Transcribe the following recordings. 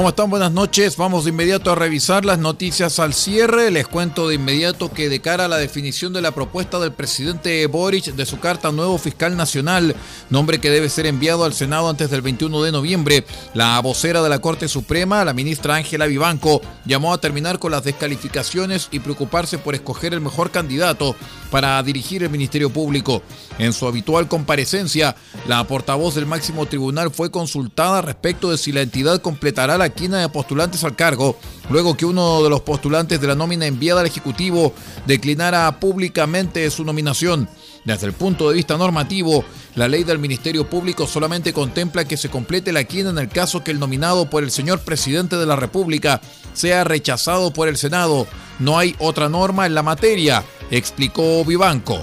¿Cómo están? Buenas noches. Vamos de inmediato a revisar las noticias al cierre. Les cuento de inmediato que de cara a la definición de la propuesta del presidente Boric de su carta nuevo fiscal nacional, nombre que debe ser enviado al Senado antes del 21 de noviembre, la vocera de la Corte Suprema, la ministra Ángela Vivanco, llamó a terminar con las descalificaciones y preocuparse por escoger el mejor candidato para dirigir el Ministerio Público. En su habitual comparecencia, la portavoz del máximo tribunal fue consultada respecto de si la entidad completará la quina de postulantes al cargo, luego que uno de los postulantes de la nómina enviada al Ejecutivo declinara públicamente su nominación. Desde el punto de vista normativo, la ley del Ministerio Público solamente contempla que se complete la quina en el caso que el nominado por el señor presidente de la República sea rechazado por el Senado. No hay otra norma en la materia, explicó Vivanco.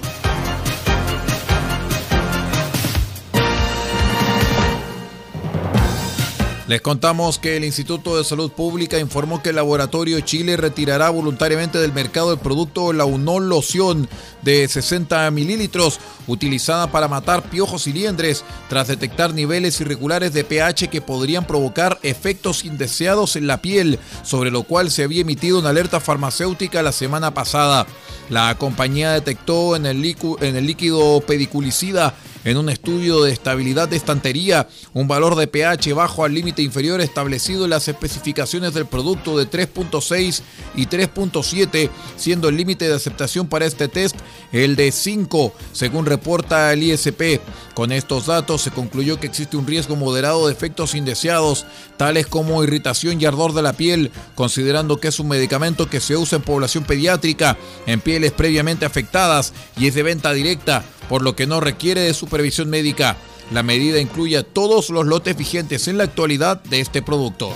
Les contamos que el Instituto de Salud Pública informó que el Laboratorio Chile retirará voluntariamente del mercado el producto Launol Loción de 60 mililitros utilizada para matar piojos y liendres tras detectar niveles irregulares de pH que podrían provocar efectos indeseados en la piel, sobre lo cual se había emitido una alerta farmacéutica la semana pasada. La compañía detectó en el, líquido pediculicida en un estudio de estabilidad de estantería un valor de pH bajo al límite inferior establecido en las especificaciones del producto de 3.6 y 3.7, siendo el límite de aceptación para este test el de 5, según reporta el ISP. Con estos datos se concluyó que existe un riesgo moderado de efectos indeseados, tales como irritación y ardor de la piel, considerando que es un medicamento que se usa en población pediátrica, en pieles previamente afectadas y es de venta directa por lo que no requiere de supervisión médica. La medida incluye a todos los lotes vigentes en la actualidad de este producto.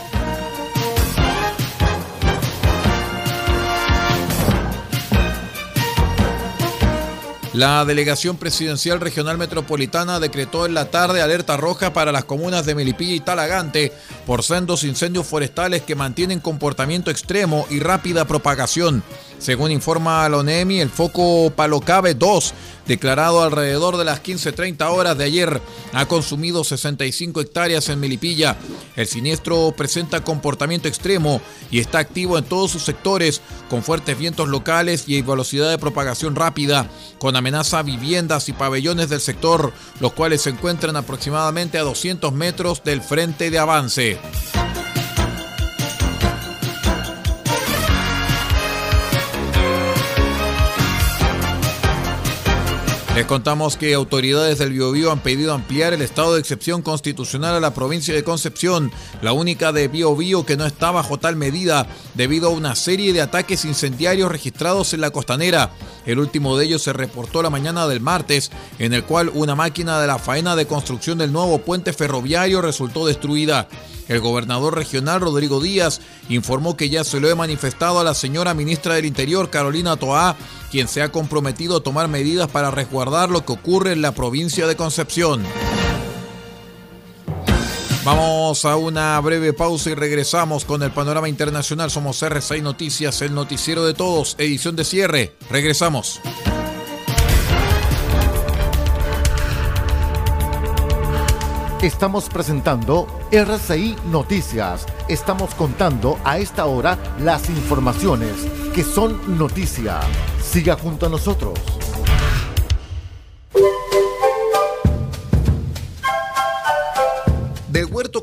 La Delegación Presidencial Regional Metropolitana decretó en la tarde alerta roja para las comunas de Melipilla y Talagante por sendos incendios forestales que mantienen comportamiento extremo y rápida propagación. Según informa la ONEMI, el foco Palocabe 2, declarado alrededor de las 15.30 horas de ayer, ha consumido 65 hectáreas en Melipilla. El siniestro presenta comportamiento extremo y está activo en todos sus sectores, con fuertes vientos locales y velocidad de propagación rápida, con amenaza a viviendas y pabellones del sector, los cuales se encuentran aproximadamente a 200 metros del frente de avance. Les contamos que autoridades del Biobío han pedido ampliar el estado de excepción constitucional a la provincia de Concepción, la única de Biobío que no está bajo tal medida debido a una serie de ataques incendiarios registrados en la costanera. El último de ellos se reportó la mañana del martes, en el cual una máquina de la faena de construcción del nuevo puente ferroviario resultó destruida. El gobernador regional Rodrigo Díaz informó que ya se lo he manifestado a la señora ministra del Interior Carolina Toá, quien se ha comprometido a tomar medidas para resguardar lo que ocurre en la provincia de Concepción. Vamos a una breve pausa y regresamos con el panorama internacional. Somos R6 Noticias, el noticiero de todos, edición de cierre. Regresamos. Estamos presentando RCI Noticias. Estamos contando a esta hora las informaciones que son noticia. Siga junto a nosotros.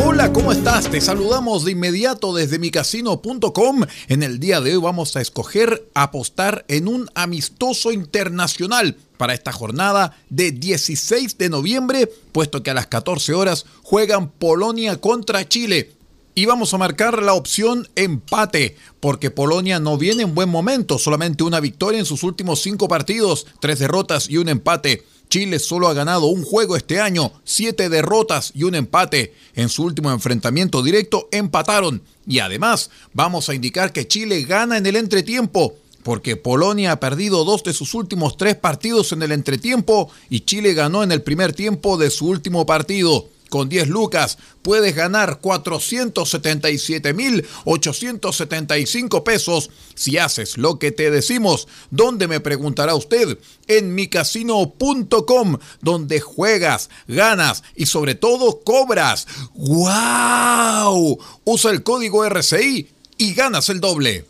Hola, ¿cómo estás? Te saludamos de inmediato desde micasino.com. En el día de hoy vamos a escoger apostar en un amistoso internacional para esta jornada de 16 de noviembre, puesto que a las 14 horas juegan Polonia contra Chile. Y vamos a marcar la opción empate, porque Polonia no viene en buen momento, solamente una victoria en sus últimos cinco partidos, tres derrotas y un empate. Chile solo ha ganado un juego este año, siete derrotas y un empate. En su último enfrentamiento directo empataron. Y además vamos a indicar que Chile gana en el entretiempo, porque Polonia ha perdido dos de sus últimos tres partidos en el entretiempo y Chile ganó en el primer tiempo de su último partido. Con 10 lucas puedes ganar 477.875 pesos si haces lo que te decimos. ¿Dónde me preguntará usted? En micasino.com, donde juegas, ganas y sobre todo cobras. ¡Wow! Usa el código RCI y ganas el doble.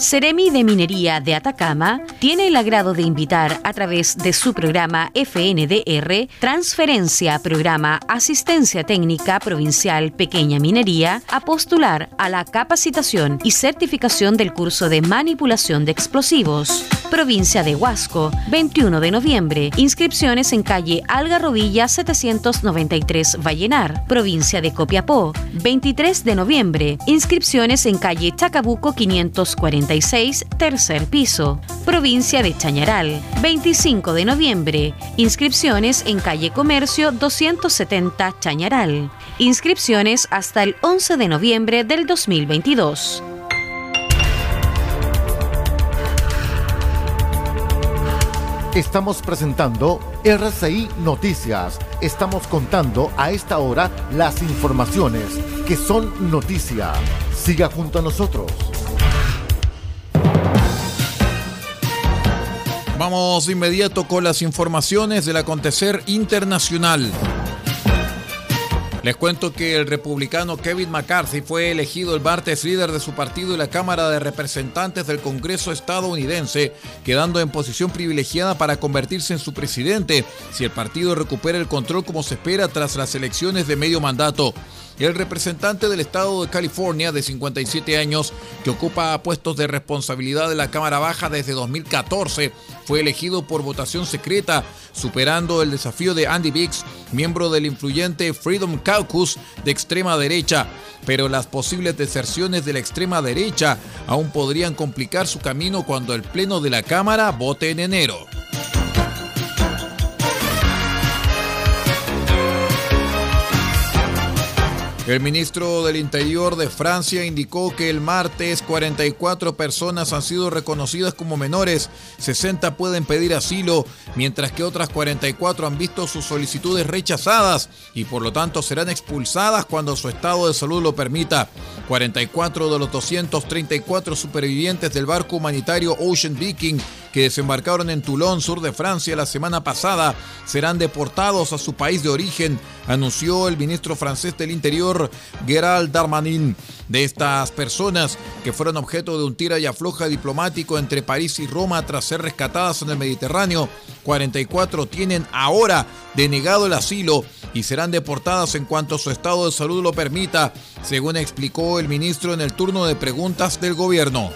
Ceremi de Minería de Atacama tiene el agrado de invitar a través de su programa FNDR Transferencia Programa Asistencia Técnica Provincial Pequeña Minería a postular a la capacitación y certificación del curso de manipulación de explosivos. Provincia de Huasco, 21 de noviembre. Inscripciones en calle Algarrobilla 793 Vallenar. Provincia de Copiapó, 23 de noviembre. Inscripciones en calle Chacabuco 540 tercer piso. Provincia de Chañaral, 25 de noviembre. Inscripciones en calle Comercio 270 Chañaral. Inscripciones hasta el 11 de noviembre del 2022. Estamos presentando RCI Noticias. Estamos contando a esta hora las informaciones que son noticia. Siga junto a nosotros. Vamos de inmediato con las informaciones del acontecer internacional. Les cuento que el republicano Kevin McCarthy fue elegido el martes líder de su partido y la Cámara de Representantes del Congreso estadounidense, quedando en posición privilegiada para convertirse en su presidente si el partido recupera el control como se espera tras las elecciones de medio mandato. El representante del estado de California de 57 años, que ocupa puestos de responsabilidad de la Cámara Baja desde 2014, fue elegido por votación secreta, superando el desafío de Andy Biggs, miembro del influyente Freedom Caucus de extrema derecha. Pero las posibles deserciones de la extrema derecha aún podrían complicar su camino cuando el Pleno de la Cámara vote en enero. El ministro del Interior de Francia indicó que el martes 44 personas han sido reconocidas como menores, 60 pueden pedir asilo, mientras que otras 44 han visto sus solicitudes rechazadas y por lo tanto serán expulsadas cuando su estado de salud lo permita. 44 de los 234 supervivientes del barco humanitario Ocean Viking que desembarcaron en Toulon, sur de Francia, la semana pasada, serán deportados a su país de origen, anunció el ministro francés del Interior, Gerald Darmanin. De estas personas que fueron objeto de un tira y afloja diplomático entre París y Roma tras ser rescatadas en el Mediterráneo, 44 tienen ahora denegado el asilo y serán deportadas en cuanto su estado de salud lo permita, según explicó el ministro en el turno de preguntas del gobierno.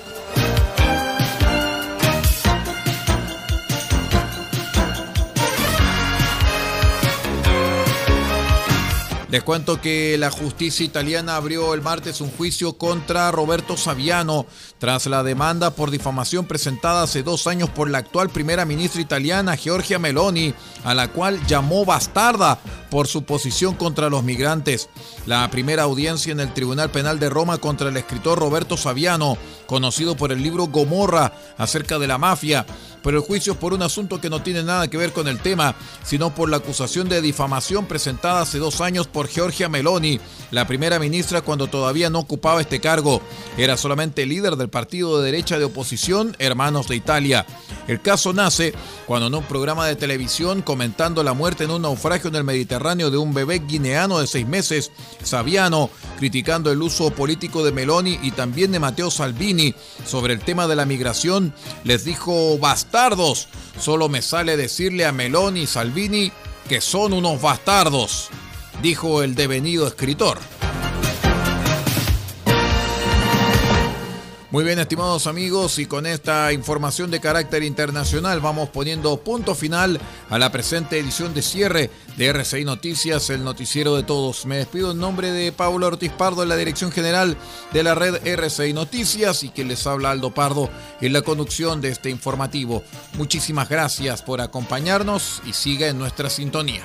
Les cuento que la justicia italiana abrió el martes un juicio contra Roberto Saviano tras la demanda por difamación presentada hace dos años por la actual primera ministra italiana Giorgia Meloni, a la cual llamó bastarda por su posición contra los migrantes. La primera audiencia en el Tribunal Penal de Roma contra el escritor Roberto Saviano, conocido por el libro Gomorra acerca de la mafia, pero el juicio es por un asunto que no tiene nada que ver con el tema, sino por la acusación de difamación presentada hace dos años por Giorgia Meloni, la primera ministra cuando todavía no ocupaba este cargo. Era solamente líder del partido de derecha de oposición Hermanos de Italia. El caso nace cuando en un programa de televisión comentando la muerte en un naufragio en el Mediterráneo de un bebé guineano de seis meses, Saviano, criticando el uso político de Meloni y también de Matteo Salvini sobre el tema de la migración, les dijo bastardos. Solo me sale decirle a Meloni y Salvini que son unos bastardos, dijo el devenido escritor. Muy bien, estimados amigos, y con esta información de carácter internacional vamos poniendo punto final a la presente edición de cierre de RCI Noticias, el noticiero de todos. Me despido en nombre de Pablo Ortiz Pardo en la dirección general de la red RCI Noticias y que les habla Aldo Pardo en la conducción de este informativo. Muchísimas gracias por acompañarnos y siga en nuestra sintonía.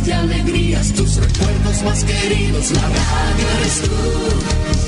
Penas y alegrías, tus recuerdos más queridos, la radio eres tú.